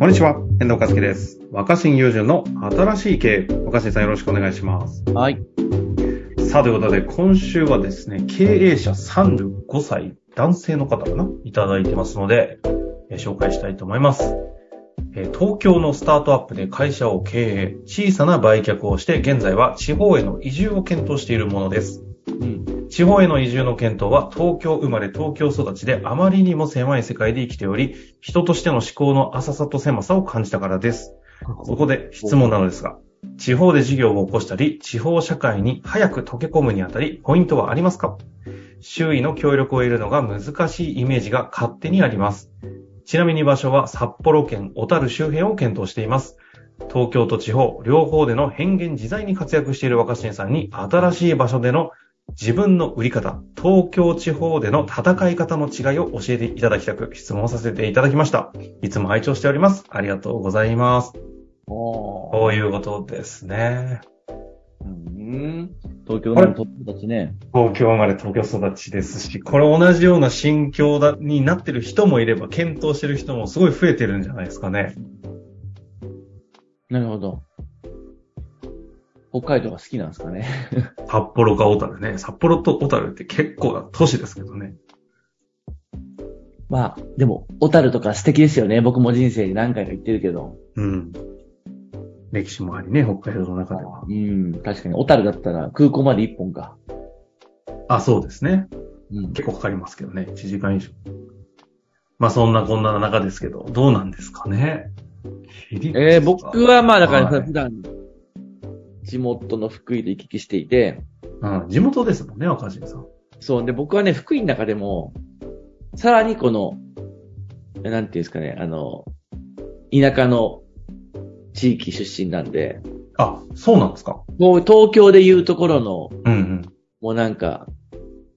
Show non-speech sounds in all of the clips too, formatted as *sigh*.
こんにちは、遠藤和樹です。若新友人の新しい経営。若新さんよろしくお願いします。はい。さあ、ということで、今週はですね、経営者35歳男性の方かな？いただいてますので、えー紹介したいと思います。えー東京のスタートアップで会社を経営、小さな売却をして、現在は地方への移住を検討しているものです。うん。地方への移住の検討は東京生まれ東京育ちであまりにも狭い世界で生きており、人としての思考の浅さと狭さを感じたからです。そこで質問なのですが、地方で事業を起こしたり、地方社会に早く溶け込むにあたり、ポイントはありますか？周囲の協力を得るのが難しいイメージが勝手にあります。ちなみに場所は札幌県小樽周辺を検討しています。東京と地方、両方での変幻自在に活躍している若新さんに、新しい場所での自分の売り方、東京地方での戦い方の違いを教えていただきたく質問させていただきました。いつも拝聴しております。ありがとうございます。おこういうことですね。うん。東京のトップたちね。東京生まれ東京育ちですし、これ同じような心境だになってる人もいれば、検討してる人もすごい増えてるんじゃないですかね。なるほど。北海道が好きなんですかね。*laughs* 札幌か小樽ね。札幌と小樽って結構な都市ですけどね。まあ、でも、小樽とか素敵ですよね。僕も人生に何回か行ってるけど。うん。歴史もありね、北海道の中では。うん。確かに、小樽だったら空港まで一本か。あ、そうですね。うん。結構かかりますけどね。1時間以上。まあそんなこんな中ですけど、どうなんですかね。えー、僕はまあ、だからはい普段、地元の福井で行き来していて、うん、地元ですもんね、若新さん。そう。で、僕はね、福井の中でも、さらにこの、えなんていうんですかね、あの、田舎の地域出身なんで、あ、そうなんですか。もう東京でいうところの、うんうん。もうなんか、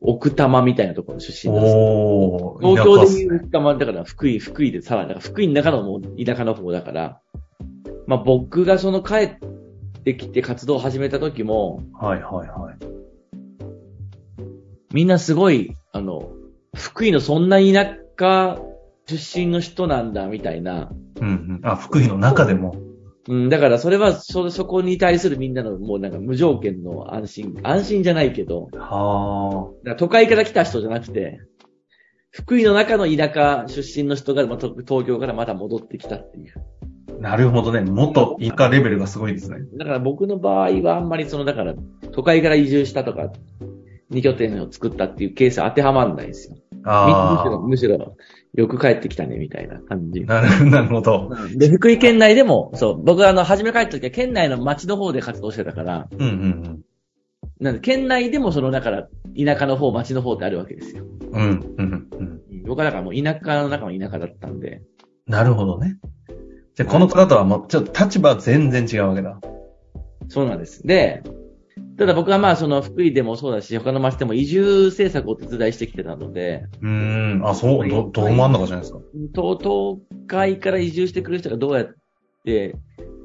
奥多摩みたいなところの出身なんですよ。おー、東京でいう奥多摩だから福井、福井でさらに、福井の中のもう田舎の方だから、まあ僕がその帰ってきて活動を始めた時も、はいはいはい。みんなすごい、あの、福井のそんな田舎出身の人なんだ、みたいな。うんうん。あ、福井の中でも。うん、だからそれは、そ、そこに対するみんなのもうなんか無条件の安心、安心じゃないけど、はだから都会から来た人じゃなくて、福井の中の田舎出身の人がまた東京からまた戻ってきたっていう。あ。なるほどね。元田舎レベルがすごいですね。だから僕の場合はあんまりその、だから都会から移住したとか、二拠点を作ったっていうケースは当てはまらないんですよ。むしあろ、むしろ、よく帰ってきたね、みたいな感じあ。。*laughs* なるほど。で、福井県内でも、そう、僕はあの、初め帰った時は県内の町の方で活動してたから、うんうんなんで、県内でもその、だから、田舎の方、町の方ってあるわけですよ。うん。うんうんうん。僕はだからもう田舎の中の田舎だったんで、なるほどね。じゃあこの方とはもうちょっと立場は全然違うわけだ。そうなんです。で、ただ僕はまあその福井でもそうだし、他の町でも移住政策を手伝いしてきてたので、うーん。あ、そう、ど、ど真ん中じゃないですか。東東海から移住してくる人がどうやって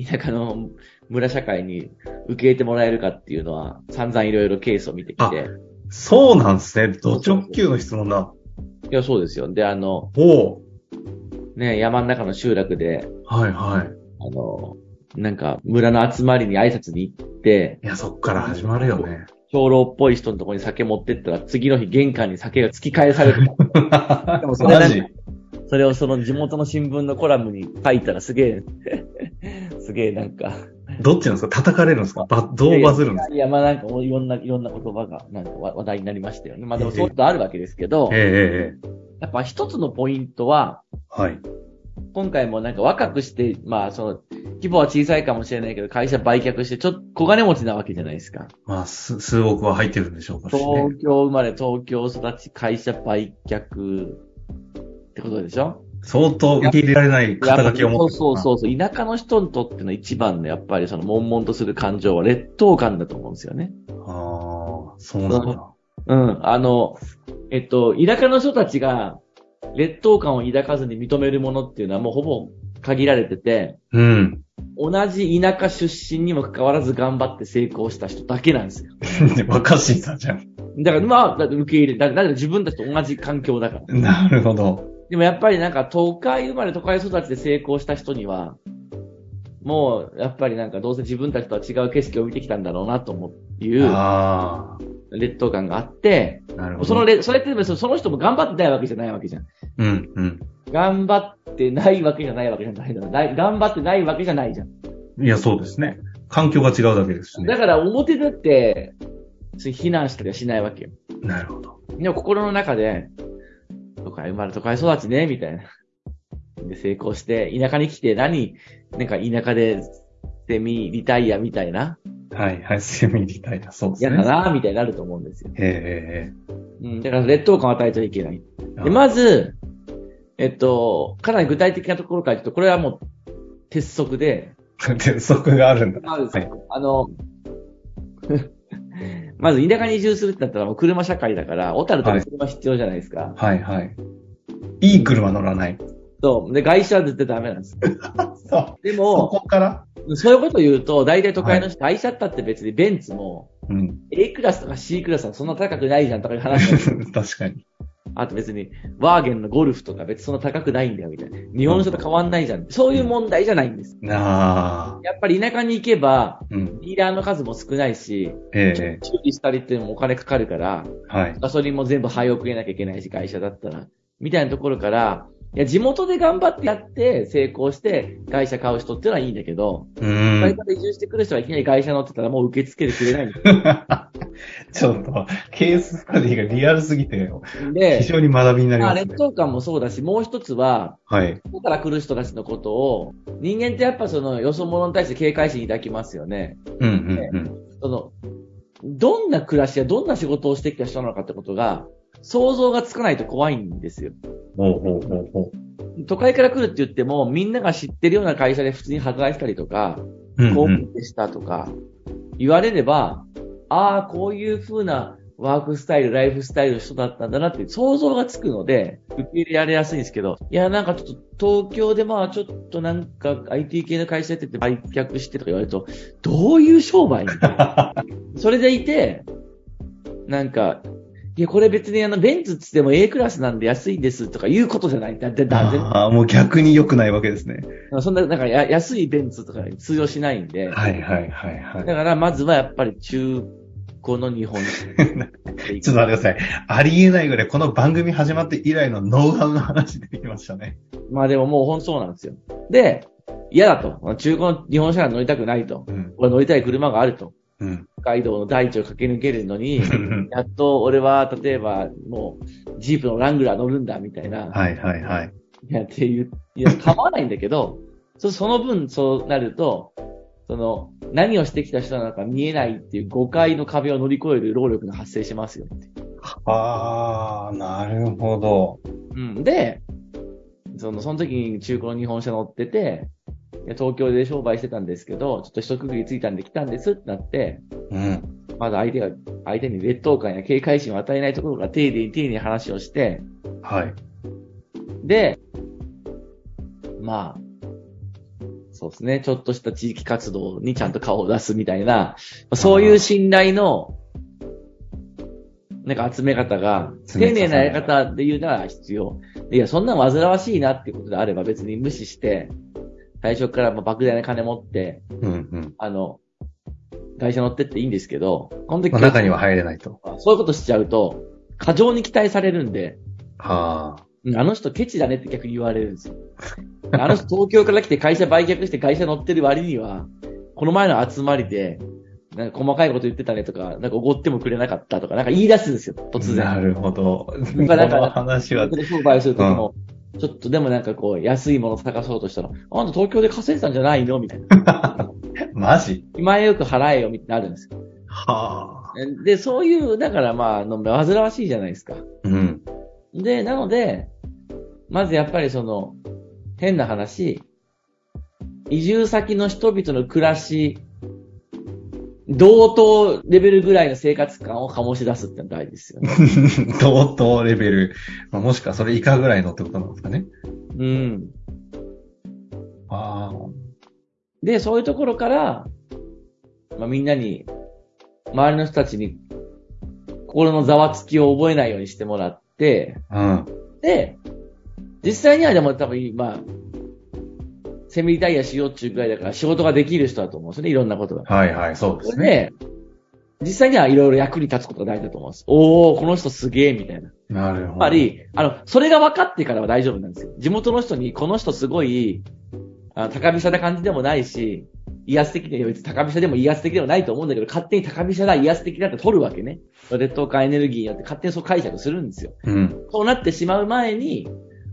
田舎の *laughs* 村社会に受け入れてもらえるかっていうのは散々いろいろケースを見てきて。そうなんですね。ド直球の質問だ。いや、そうですよ。で、あの、おうね、山の中の集落で、はいはい。あの、なんか村の集まりに挨拶に行って、いや、そっから始まるよね。長老っぽい人のところに酒持ってったら、次の日玄関に酒が突き返される。*laughs* でもそれマジそれをその地元の新聞のコラムに書いたらすげえ、*laughs* すげえなんか。どっちなんですか？叩かれるんですか？ばどうバズるんですか？いや、まあなんかいろんな、いろんな言葉がなんか話話題になりましたよね。まあでもそういうことあるわけですけど、えええええやっぱ一つのポイントは、えはい。今回もなんか若くして、まあその、規模は小さいかもしれないけど、会社売却して、ちょっと小金持ちなわけじゃないですか。まあ、す数億は入ってるんでしょうかしね。東京生まれ、東京育ち、会社売却ってことでしょ？相当受け入れられない肩書きを持ってる。そうそうそう。田舎の人にとっての一番のやっぱりその悶々とする感情は劣等感だと思うんですよね。ああ、そうなんだ。うん。あの、えっと、田舎の人たちが劣等感を抱かずに認めるものっていうのはもうほぼ限られてて、うん。同じ田舎出身にもかかわらず頑張って成功した人だけなんですよ。*laughs* 若新さんじゃん。だからまあ、だって受け入れ、だだから自分たちと同じ環境だから。なるほど。でもやっぱりなんか都会生まれ都会育ちで成功した人には、もうやっぱりなんかどうせ自分たちとは違う景色を見てきたんだろうなと思ういうあ劣等感があって、あ、なるほど。そのれ、それってその人も頑張ってないわけじゃないわけじゃん。うん、うん。頑張ってないわけじゃないわけじゃないの。ない頑張ってないわけじゃないじゃん。いや、そうですね。環境が違うだけですしね。だから表だって、非難したりはしないわけよ。なるほど。でも心の中で、都会生まれ都会育ちね、みたいな。で、成功して、田舎に来て何、なんか田舎で、セミリタイアみたいな、はい、はい、セミリタイな、そうです嫌ね。だな、みたいになると思うんですよ。えうん、だから劣等感を与えちゃいけない。えで、まず、えっと、かなり具体的なところから言うと、これはもう、鉄則で、*laughs* 鉄則があるんだ。まず、はいあの、*laughs* まず田舎に移住するってなったらもう車社会だから、小樽とか車必要じゃないですか。はい、はい。いい車乗らない。そう。で、外車は絶対ダメなんです。*laughs* そう。そでも、こから？そういうこと言うと、大体都会の人、外車ったって別にベンツも、うん。A クラスとか C クラスはそんな高くないじゃんとかいう話が *laughs* 確かに。あと別に、ワーゲンのゴルフとか別にそんな高くないんだよみたいな。日本車と変わんないじゃん。そういう問題じゃないんです。なあ。やっぱり田舎に行けば、うん。ディーラーの数も少ないし、ええ修理したりっていうのもお金かかるから、はい。ガソリンも全部廃を食えなきゃいけないし、会社だったら。みたいなところから、いや、地元で頑張ってやって、成功して、会社買う人っていうのはいいんだけど、うーん。会社で移住してくる人はいきなり会社乗ってたらもう受け付けてくれないんだ *laughs* ちょっと、ケーススタディがリアルすぎて、で非、常に学びになりますね劣。等感もそうだし、もう一つは、はい。外から来る人たちのことを、人間ってやっぱその、よそ者に対して警戒心抱きますよね。うんうんうん。その、どんな暮らしやどんな仕事をしてきた人なのかってことが、想像がつかないと怖いんですよ。ほうほうほうほ都会から来るって言っても、みんなが知ってるような会社で普通に働いてたりとか、う。うん公うん。務でしたとか、言われれば、ああ、こういう風なワークスタイル、ライフスタイルの人だったんだなって想像がつくので、受け入れられやすいんですけど、いや、なんかちょっと東京でまあちょっとなんか IT 系の会社やってて売却してとか言われると、どういう商売 *laughs* それでいて、なんか、いや、これ別にあの、ベンツっつっても A クラスなんで安いんですとかいうことじゃない。だって、だああ、もう逆に良くないわけですね。そんな、なんかや安いベンツとかに通用しないんで、はいはいはいはい。だから、まずはやっぱり中古の日本 *laughs* ちょっと待ってください。ありえないぐらい、この番組始まって以来のノウハウの話出てきましたね。まあでももう本当そうなんですよ。で、嫌だと。中古の日本車は乗りたくないと。うん。俺乗りたい車があると。うん。北海道の大地を駆け抜けるのに、は *laughs* やっと俺は、例えば、もう、ジープのラングラー乗るんだ、みたいな。いはいはい。いや、っていう、いや、構わないんだけど、*laughs* そその分、そうなると、その、何をしてきた人なのか見えないっていう誤解の壁を乗り越える労力が発生しますよって。ああ、なるほど。うん。で、その、その時に中古の日本車乗ってて、東京で商売してたんですけど、ちょっと一区切りついたんで来たんですってなって、うん。まず相手が、相手に劣等感や警戒心を与えないところが丁寧に丁寧に話をして、はい。で、まあ、そうですね。ちょっとした地域活動にちゃんと顔を出すみたいな、そういう信頼の、なんか集め方が、丁寧なやり方で言うなら必要。いや、そんな煩わしいなっていうことであれば別に無視して、最初からまあ莫大な金持って、うんうん。あの、会社乗ってっていいんですけど、この時、まあ、中には入れないと。そういうことしちゃうと、過剰に期待されるんで、はあ。うんあの人ケチだねって逆に言われるんですよ。*laughs* あの人東京から来て会社売却して会社乗ってる割には、この前の集まりで、なんか細かいこと言ってたねとか、なんかおごってもくれなかったとか、なんか言い出すんですよ、突然。なるほど。こなんかなんかの話は、商売をするときも、ちょっとでもなんかこう、安いもの探そうとしたら、あんた東京で稼いでたんじゃないの？みたいな。*laughs* マジ？今よく払えよ、みたいになるんですよ。はあ。で、そういう、だからまあ、あの煩わしいじゃないですか。うん。で、なので、まずやっぱりその、変な話、移住先の人々の暮らし、同等レベルぐらいの生活感を醸し出すってのは大事ですよね。*laughs* 同等レベル。まあ、もしくはそれ以下ぐらいのってことなんですかね。うん。ああ。で、そういうところから、まあ、みんなに、周りの人たちに、心のざわつきを覚えないようにしてもらって、うん。で、実際にはでも多分、まあ、セミリタイヤしようっていうぐらいだから仕事ができる人だと思うんですよね、いろんなことが。はいはい、そうですね。で、実際にはいろいろ役に立つことが大事だと思うんです。おー、この人すげえ、みたいな。なるほど。やっぱり、あの、それが分かってからは大丈夫なんですよ。地元の人に、この人すごい、あの高飛車な感じでもないし、威圧的で、別に高飛車でも威圧的でもないと思うんだけど、勝手に高飛車だ、威圧的だって取るわけね。劣等感エネルギーによって勝手にそう解釈するんですよ。うん。そうなってしまう前に、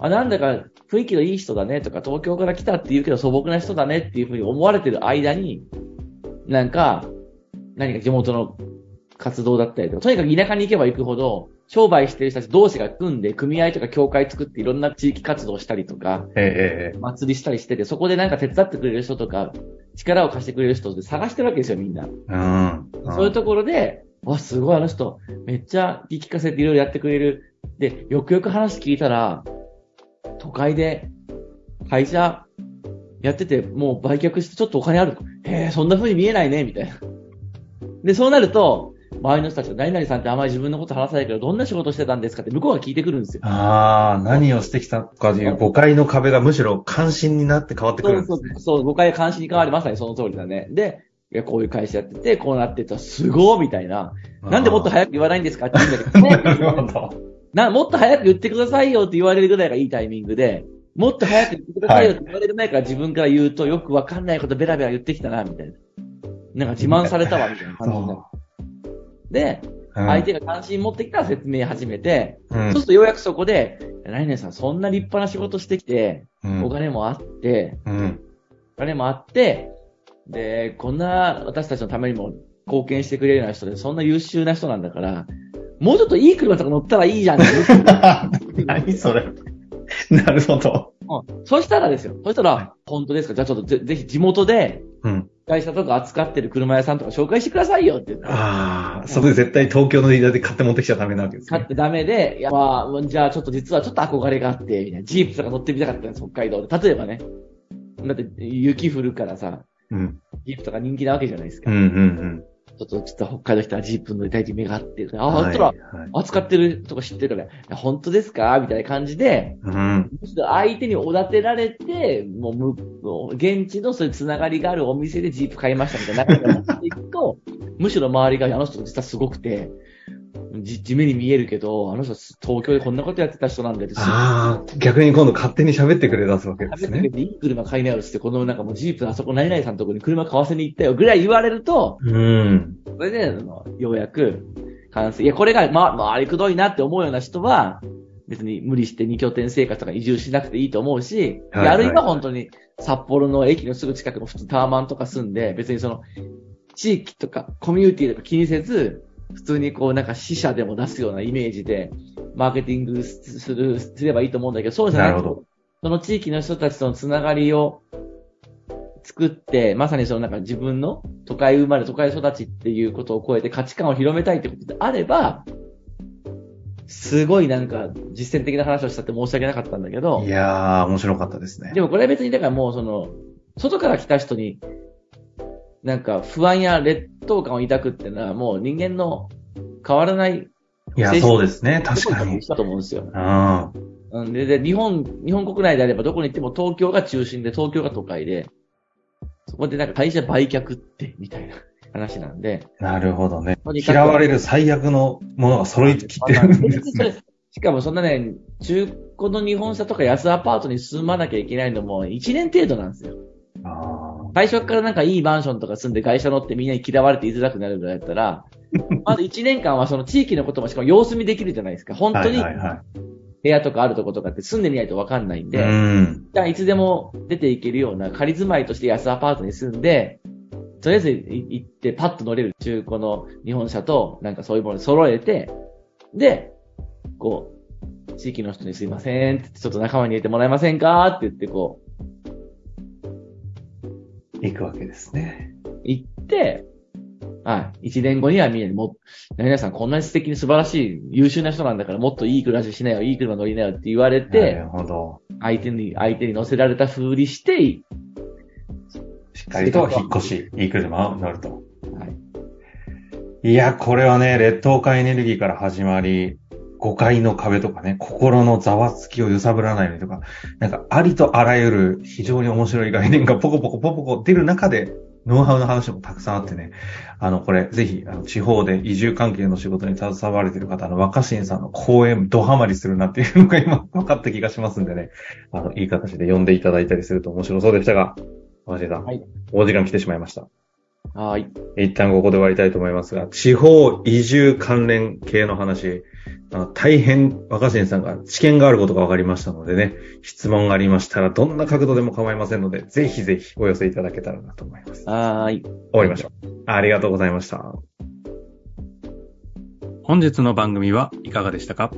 あ、なんだか雰囲気のいい人だねとか、東京から来たって言うけど素朴な人だねっていうふうに思われてる間に、なんか、何か地元の活動だったりとか、とにかく田舎に行けば行くほど、商売してる人たち同士が組んで、組合とか協会作っていろんな地域活動したりとか、えええ祭りしたりしてて、そこでなんか手伝ってくれる人とか、力を貸してくれる人で探してるわけですよ、みんな。えうん。そういうところで、わ、すごいあの人、めっちゃ聞かせていろいろやってくれる。で、よくよく話聞いたら、都会で会社やってて、もう売却してちょっとお金ある。へえ、そんな風に見えないね、みたいな。*laughs* で、そうなると、周りの人たちが、何々さんってあまり自分のこと話さないけど、どんな仕事してたんですかって向こうが聞いてくるんですよ。ああ、何をしてきたかという誤解の壁がむしろ関心になって変わってくそうるんですね。そうそう、誤解が監視に変わりまさにその通りだね。で、いやこういう会社やってて、こうなってたらすごいみたいな。なんでもっと早く言わないんですかって言うんだけど、*laughs* なるほど。な、もっと早く言ってくださいよって言われるぐらいがいいタイミングで、もっと早く言ってくださいよって言われる前から自分から言うとよくわかんないことベラベラ言ってきたな、みたいな。なんか自慢されたわ、みたいな感じになる。で、相手が関心持ってきたら説明始めて、うんそうするとようやくそこで、来年さんそんな立派な仕事してきて、うんお金もあって、うん。お金もあって、で、こんな私たちのためにも貢献してくれるような人で、そんな優秀な人なんだから、もうちょっといい車とか乗ったらいいじゃん *laughs* 何それ。なるほど。うんそしたらですよ。そしたら、本当ですか？じゃあちょっとぜぜひ地元で、うん。会社とか扱ってる車屋さんとか紹介してくださいよって言って。ああ、そこで絶対東京のディーラーで買って持ってきちゃダメなわけですね。買ってダメで、いや、まあ、じゃあちょっと実はちょっと憧れがあって、みたいな。ジープとか乗ってみたかったんです、北海道で。例えばね。だって雪降るからさ、うん。ジープとか人気なわけじゃないですか。うんうんちょっと、ちょっと北海道来たらジープ乗りたいって夢があって、うん。あ、本当だ、はいはい扱ってるとこ知ってるから、本当ですか？みたいな感じで、うん。むしろ相手におだてられて、もうむ、もう現地のそういうつながりがあるお店でジープ買いましたみたいな中になっていくと、むしろ周りが、あの人実はすごくて、じ、地味に見えるけど、あの人東京でこんなことやってた人なんだって、ああ、逆に今度勝手に喋ってくれ出すわけですねいい車買いなよって、このなんかもうジープあそこ何々さんのとこに車買わせに行ったよぐらい言われると、うん。それで、ようやく完成。いや、これが、ま、回りくどいなって思うような人は、別に無理して二拠点生活とか移住しなくていいと思うし、はいはいあるいは本当に札幌の駅のすぐ近くの普通タワマンとか住んで、別にその、地域とかコミュニティとか気にせず、普通にこうなんか死者でも出すようなイメージで、マーケティングする、すればいいと思うんだけど、そうじゃなくてなるほど、その地域の人たちとのつながりを作って、まさにそのなんか自分の都会生まれ、都会育ちっていうことを超えて価値観を広めたいってことであれば、すごいなんか実践的な話をしたって申し訳なかったんだけどい、やー、面白かったですねで。もこれは別にだからもうその、外から来た人に、なんか不安や劣等感を抱くっていうのはもう人間の変わらないいや、そうですね。確かに。だと思うんですよ。うん。うんで、で、日本、日本国内であればどこに行っても東京が中心で、東京が都会で、そこでなんか会社売却って、みたいな *laughs* 話なんで。なるほどね嫌われる最悪のものが揃いきってるんですね。しかもそんなね、中古の日本車とか安アパートに住まなきゃいけないのも1年程度なんですよ。あ最初からなんかいいマンションとか住んで会社乗ってみんなに嫌われて居づらくなるぐらいだったら、*laughs* まず1年間はその地域のこともしかも様子見できるじゃないですか。本ー当にはいはいは部屋とかあるとことかって住んでみないとわかんないんい。で、うん。じゃあいつでも出ていけるような仮住まいとして安アパートに住んで、とりあえずい行ってパッと乗れる中古の日本車となんかそういうもので揃えて、で、こう、地域の人にすいませんってちょっと仲間に入れてもらえませんかって言ってこ行くわけですね。う、行って、はい。一年後にはみんなにも、皆さんこんなに素敵に素晴らしい優秀な人なんだからもっといい暮らししなよ、いい車乗りなよって言われなてる、ほど。相手に、相手に乗せられた風にして、しっかりと引っ越し、いい車を乗ると。はい。いや、これはね、劣等感エネルギーから始まり、誤解の壁とかね、心のざわつきを揺さぶらないようにとか、なんかありとあらゆる非常に面白い概念がポコポコポコポコ出る中で、ノウハウの話もたくさんあってね、あの、これ、ぜひ、あの、地方で移住関係の仕事に携われている方、の、若新さんの講演、ドハマりするなっていうのが今、分かった気がしますんでね、あの、いい形で呼んでいただいたりすると面白そうでしたが、若新さん、はい、お時間来てしまいました。はい。一旦ここで終わりたいと思いますが、地方移住関連系の話、大変若新さんが知見があることが分かりましたのでね、質問がありましたら、どんな角度でも構いませんので、ぜひぜひお寄せいただけたらなと思います。はい。終わりましょう。ありがとうございました。本日の番組はいかがでしたか？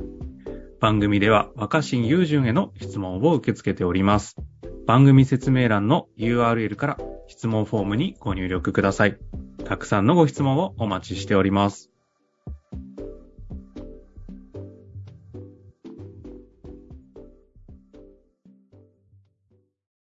番組では若新雄純への質問を受け付けております。番組説明欄の URL から質問フォームにご入力ください。たくさんのご質問をお待ちしております。